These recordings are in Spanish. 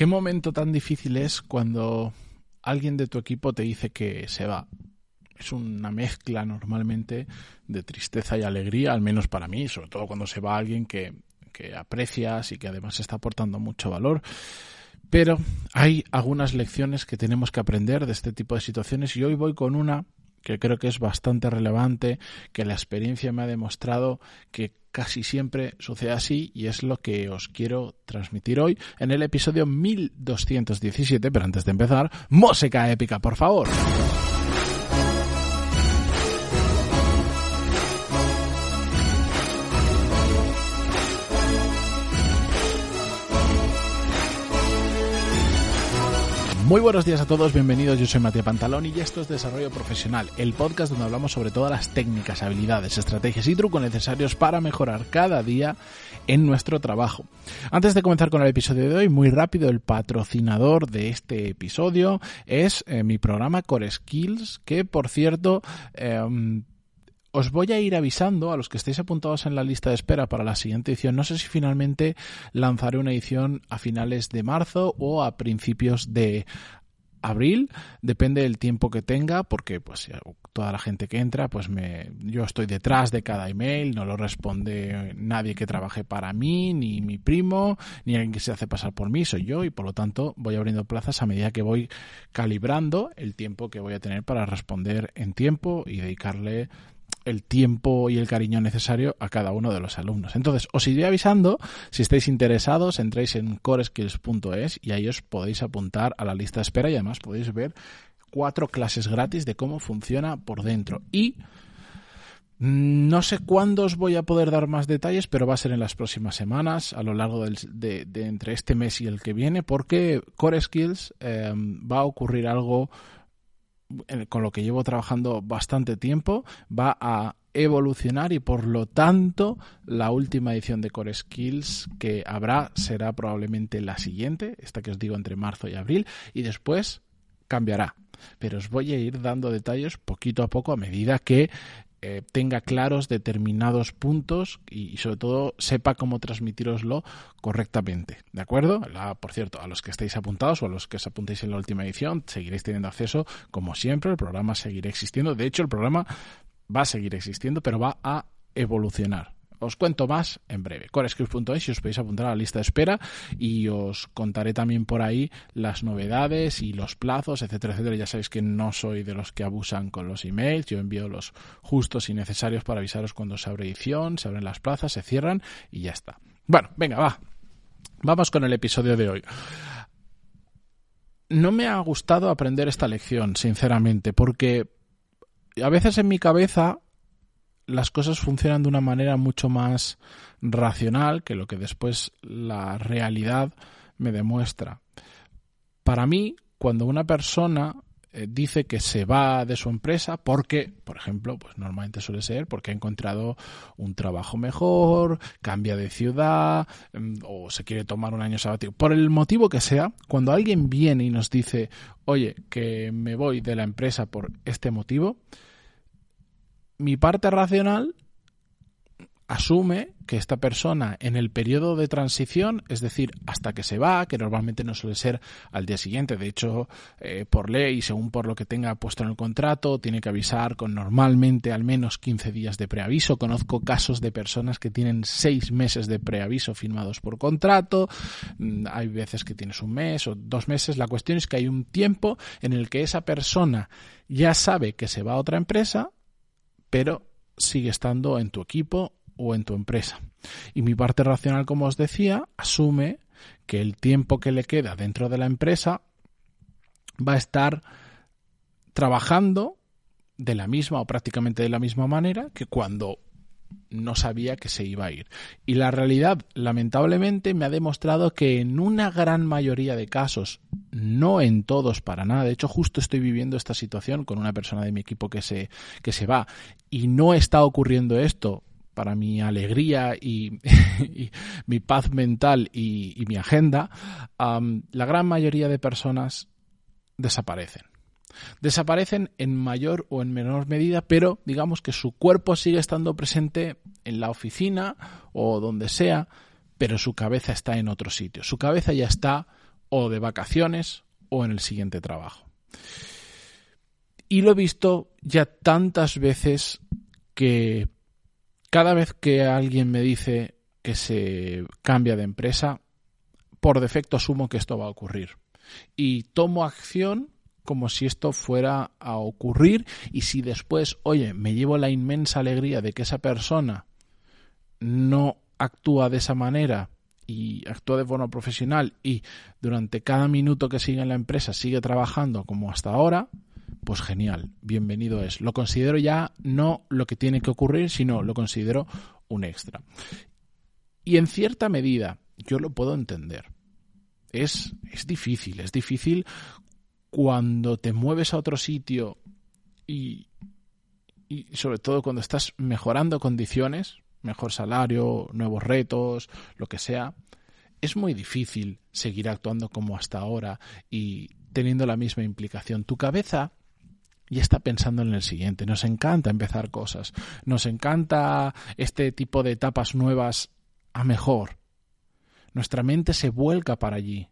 ¿Qué momento tan difícil es cuando alguien de tu equipo te dice que se va? Es una mezcla normalmente de tristeza y alegría, al menos para mí, sobre todo cuando se va alguien que, que aprecias y que además está aportando mucho valor. Pero hay algunas lecciones que tenemos que aprender de este tipo de situaciones y hoy voy con una que creo que es bastante relevante, que la experiencia me ha demostrado que casi siempre sucede así y es lo que os quiero transmitir hoy en el episodio 1217, pero antes de empezar, música épica, por favor. Muy buenos días a todos, bienvenidos. Yo soy Matías Pantalón y esto es Desarrollo Profesional, el podcast donde hablamos sobre todas las técnicas, habilidades, estrategias y trucos necesarios para mejorar cada día en nuestro trabajo. Antes de comenzar con el episodio de hoy, muy rápido, el patrocinador de este episodio es eh, mi programa Core Skills, que por cierto eh, os voy a ir avisando a los que estéis apuntados en la lista de espera para la siguiente edición. No sé si finalmente lanzaré una edición a finales de marzo o a principios de abril, depende del tiempo que tenga, porque pues toda la gente que entra, pues me, yo estoy detrás de cada email, no lo responde nadie que trabaje para mí, ni mi primo, ni alguien que se hace pasar por mí, soy yo, y por lo tanto voy abriendo plazas a medida que voy calibrando el tiempo que voy a tener para responder en tiempo y dedicarle el tiempo y el cariño necesario a cada uno de los alumnos. Entonces, os iré avisando, si estáis interesados, entréis en coreskills.es y ahí os podéis apuntar a la lista de espera y además podéis ver cuatro clases gratis de cómo funciona por dentro. Y no sé cuándo os voy a poder dar más detalles, pero va a ser en las próximas semanas, a lo largo de, entre este mes y el que viene, porque Core Skills eh, va a ocurrir algo con lo que llevo trabajando bastante tiempo, va a evolucionar y por lo tanto la última edición de Core Skills que habrá será probablemente la siguiente, esta que os digo entre marzo y abril, y después cambiará. Pero os voy a ir dando detalles poquito a poco a medida que eh, tenga claros determinados puntos y, sobre todo sepa cómo transmitiroslo correctamente. ¿De acuerdo? por cierto, a los que estéis apuntados o a los que os apuntéis en la última edición, seguiréis teniendo acceso como siempre. El programa seguirá existiendo. De hecho, el programa va a seguir existiendo, pero va a evolucionar. Os cuento más en breve. Corescript.es si os podéis apuntar a la lista de espera y os contaré también por ahí las novedades y los plazos, etcétera, etcétera. Ya sabéis que no soy de los que abusan con los emails. Yo envío los justos y necesarios para avisaros cuando se abre edición, se abren las plazas, se cierran y ya está. Bueno, venga, va. Vamos con el episodio de hoy no me ha gustado aprender esta lección, sinceramente, porque a veces en mi cabeza las cosas funcionan de una manera mucho más racional que lo que después la realidad me demuestra. Para mí, cuando una persona eh, dice que se va de su empresa porque, por ejemplo, pues normalmente suele ser porque ha encontrado un trabajo mejor, cambia de ciudad mm, o se quiere tomar un año sabático. Por el motivo que sea, cuando alguien viene y nos dice, oye, que me voy de la empresa por este motivo, mi parte racional asume que esta persona en el periodo de transición, es decir, hasta que se va, que normalmente no suele ser al día siguiente, de hecho, eh, por ley, según por lo que tenga puesto en el contrato, tiene que avisar con normalmente al menos 15 días de preaviso. Conozco casos de personas que tienen seis meses de preaviso firmados por contrato, mm, hay veces que tienes un mes o dos meses. La cuestión es que hay un tiempo en el que esa persona ya sabe que se va a otra empresa, pero sigue estando en tu equipo o en tu empresa. Y mi parte racional, como os decía, asume que el tiempo que le queda dentro de la empresa va a estar trabajando de la misma o prácticamente de la misma manera que cuando no sabía que se iba a ir. Y la realidad, lamentablemente, me ha demostrado que en una gran mayoría de casos, no en todos para nada, de hecho justo estoy viviendo esta situación con una persona de mi equipo que se, que se va y no está ocurriendo esto para mi alegría y, mi paz mental y, mi agenda, la gran mayoría de personas desaparecen. Desaparecen en mayor o en menor medida, pero digamos que su cuerpo sigue estando presente en la oficina o donde sea, pero su cabeza está en otro sitio. Su cabeza ya está o de vacaciones o en el siguiente trabajo. Y lo he visto ya tantas veces que cada vez que alguien me dice que se cambia de empresa, por defecto asumo que esto va a ocurrir. Y tomo acción como si esto fuera a ocurrir y si después, oye, me llevo la inmensa alegría de que esa persona no actúa de esa manera y actúa de forma profesional y durante cada minuto que sigue en la empresa sigue trabajando como hasta ahora, pues genial, bienvenido es. Lo considero ya no lo que tiene que ocurrir, sino lo considero un extra. Y en cierta medida yo lo puedo entender. Es, es difícil, es difícil cuando te mueves a otro sitio y, sobre todo cuando estás mejorando condiciones, mejor salario, nuevos retos, lo que sea, es muy difícil seguir actuando como hasta ahora y teniendo la misma implicación. Tu cabeza ya está pensando en el siguiente. Nos encanta empezar cosas. Nos encanta este tipo de etapas nuevas a mejor. Nuestra mente se vuelca para allí.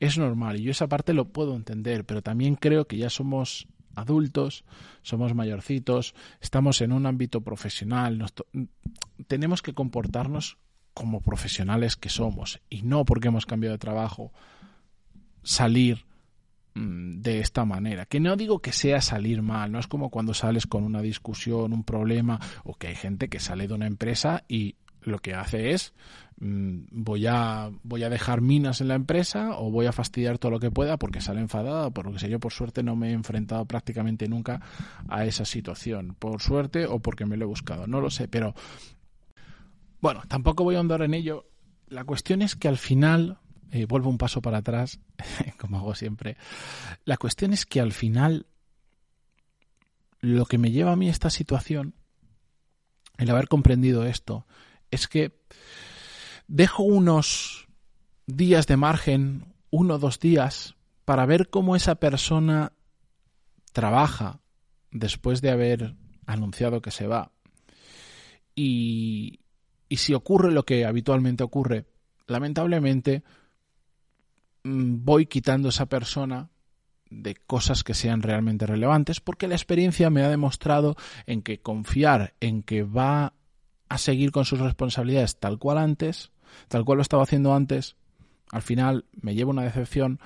Es normal y yo esa parte lo puedo entender, pero también creo que ya somos adultos, somos mayorcitos, estamos en un ámbito profesional, tenemos que comportarnos como profesionales que somos y no porque hemos cambiado de trabajo salir mm, de esta manera. Que no digo que sea salir mal, no es como cuando sales con una discusión, un problema, o que hay gente que sale de una empresa y lo que hace es mm, voy a voy a dejar minas en la empresa o voy a fastidiar todo lo que pueda porque sale enfadada por lo que sé yo por suerte no me he enfrentado prácticamente nunca a esa situación. Por suerte o porque me lo he buscado. No lo sé pero bueno tampoco voy a andar en ello. La cuestión es que al final eh, vuelvo un paso para atrás como hago siempre. La cuestión es que al final lo que me lleva a mí esta situación el haber comprendido esto es que dejo unos días de margen, uno o dos días, para ver cómo esa persona trabaja después de haber anunciado que se va. Y, y si ocurre lo que habitualmente ocurre, lamentablemente mm, voy quitando a esa persona de cosas que sean realmente relevantes porque la experiencia me ha demostrado en que confiar en que va a seguir con sus responsabilidades tal cual antes, tal cual lo estaba haciendo antes, al final me llevo una decepción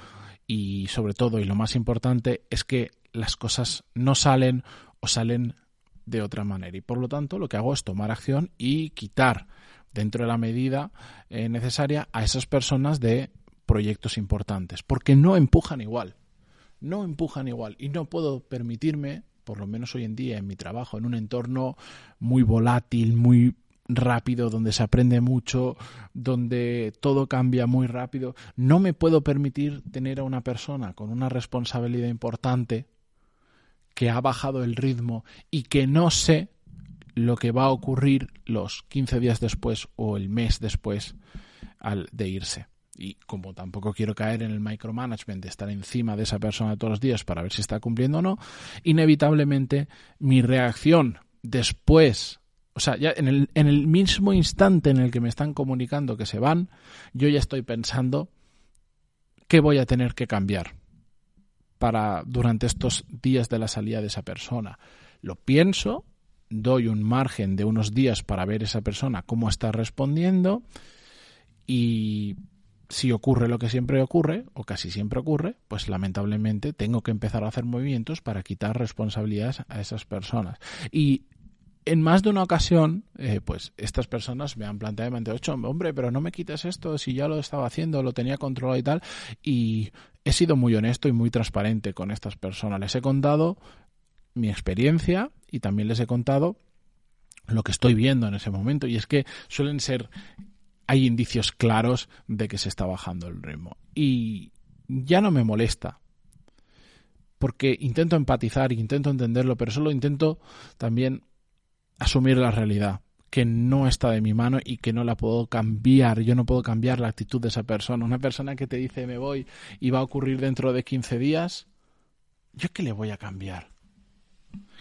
y sobre todo y lo más importante es que las cosas no salen o salen de otra manera. Y por lo tanto lo que hago es tomar acción y quitar dentro de la medida eh, necesaria a esas personas de proyectos importantes porque no empujan igual no empujan igual y no puedo permitirme por lo menos hoy en día en mi trabajo, en un entorno muy volátil, muy rápido, donde se aprende mucho, donde todo cambia muy rápido, no me puedo permitir tener a una persona con una responsabilidad importante que ha bajado el ritmo y que no sé lo que va a ocurrir los 15 días después o el mes después de irse y como tampoco quiero caer en el micromanagement de estar encima de esa persona todos los días para ver si está cumpliendo o no, inevitablemente mi reacción después, o sea, ya en el, en el mismo instante en el que me están comunicando que se van, yo ya estoy pensando qué voy a tener que cambiar para durante estos días de la salida de esa persona. Lo pienso, doy un margen de unos días para ver esa persona cómo está respondiendo y si ocurre lo que siempre ocurre, o casi siempre ocurre, pues lamentablemente tengo que empezar a hacer movimientos para quitar responsabilidades a esas personas. Y en más de una ocasión, eh, pues estas personas me han planteado, me han dicho, hombre, pero no me quites esto, si ya lo estaba haciendo, lo tenía controlado y tal. Y he sido muy honesto y muy transparente con estas personas. Les he contado mi experiencia y también les he contado lo que estoy viendo en ese momento y es que suelen ser hay indicios claros de que se está bajando el ritmo y ya no me molesta porque intento empatizar, intento entenderlo, pero solo intento también asumir la realidad que no está de mi mano y que no la puedo cambiar. Yo no puedo cambiar la actitud de esa persona. Una persona que te dice me voy y va a ocurrir dentro de 15 días, ¿yo qué le voy a cambiar?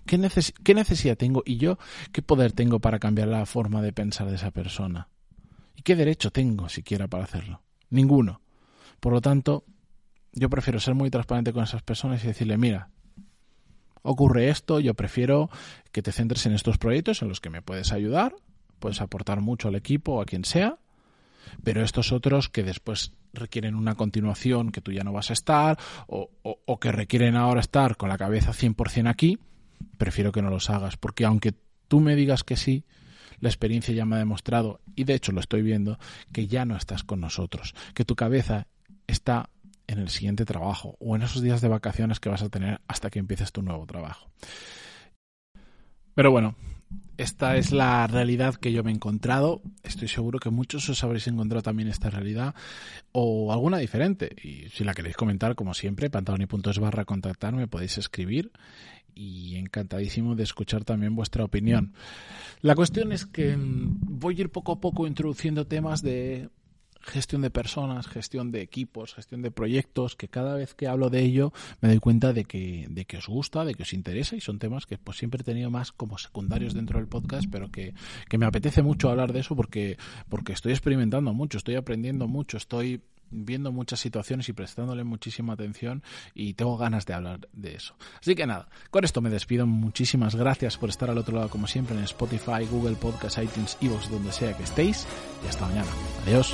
¿Qué, necesidad tengo y yo qué poder tengo para cambiar la forma de pensar de esa persona? ¿Y qué derecho tengo siquiera para hacerlo? Ninguno. Por lo tanto, yo prefiero ser muy transparente con esas personas y decirle, mira, ocurre esto, yo prefiero que te centres en estos proyectos en los que me puedes ayudar, puedes aportar mucho al equipo o a quien sea, pero estos otros que después requieren una continuación que tú ya no vas a estar o, o que requieren ahora estar con la cabeza 100% aquí, prefiero que no los hagas, porque aunque tú me digas que sí, la experiencia ya me ha demostrado, y de hecho lo estoy viendo, que ya no estás con nosotros, que tu cabeza está en el siguiente trabajo o en esos días de vacaciones que vas a tener hasta que empieces tu nuevo trabajo. Pero bueno, esta es la realidad que yo me he encontrado. Estoy seguro que muchos os habréis encontrado también esta realidad o alguna diferente. Y si la queréis comentar, como siempre, pantaloni.es barra contactar, me podéis escribir y encantadísimo de escuchar también vuestra opinión. La cuestión es que voy a ir poco a poco introduciendo temas de gestión de personas, gestión de equipos, gestión de proyectos, que cada vez que hablo de ello me doy cuenta de que, de que os gusta, de que os interesa y son temas que pues siempre he tenido más como secundarios dentro del podcast, pero que, que me apetece mucho hablar de eso porque, porque estoy experimentando mucho, estoy aprendiendo mucho, estoy viendo muchas situaciones y prestándole muchísima atención y tengo ganas de hablar de eso. Así que nada, con esto me despido. Muchísimas gracias por estar al otro lado como siempre en Spotify, Google Podcast, iTunes, Evox, donde sea que estéis y hasta mañana. Adiós.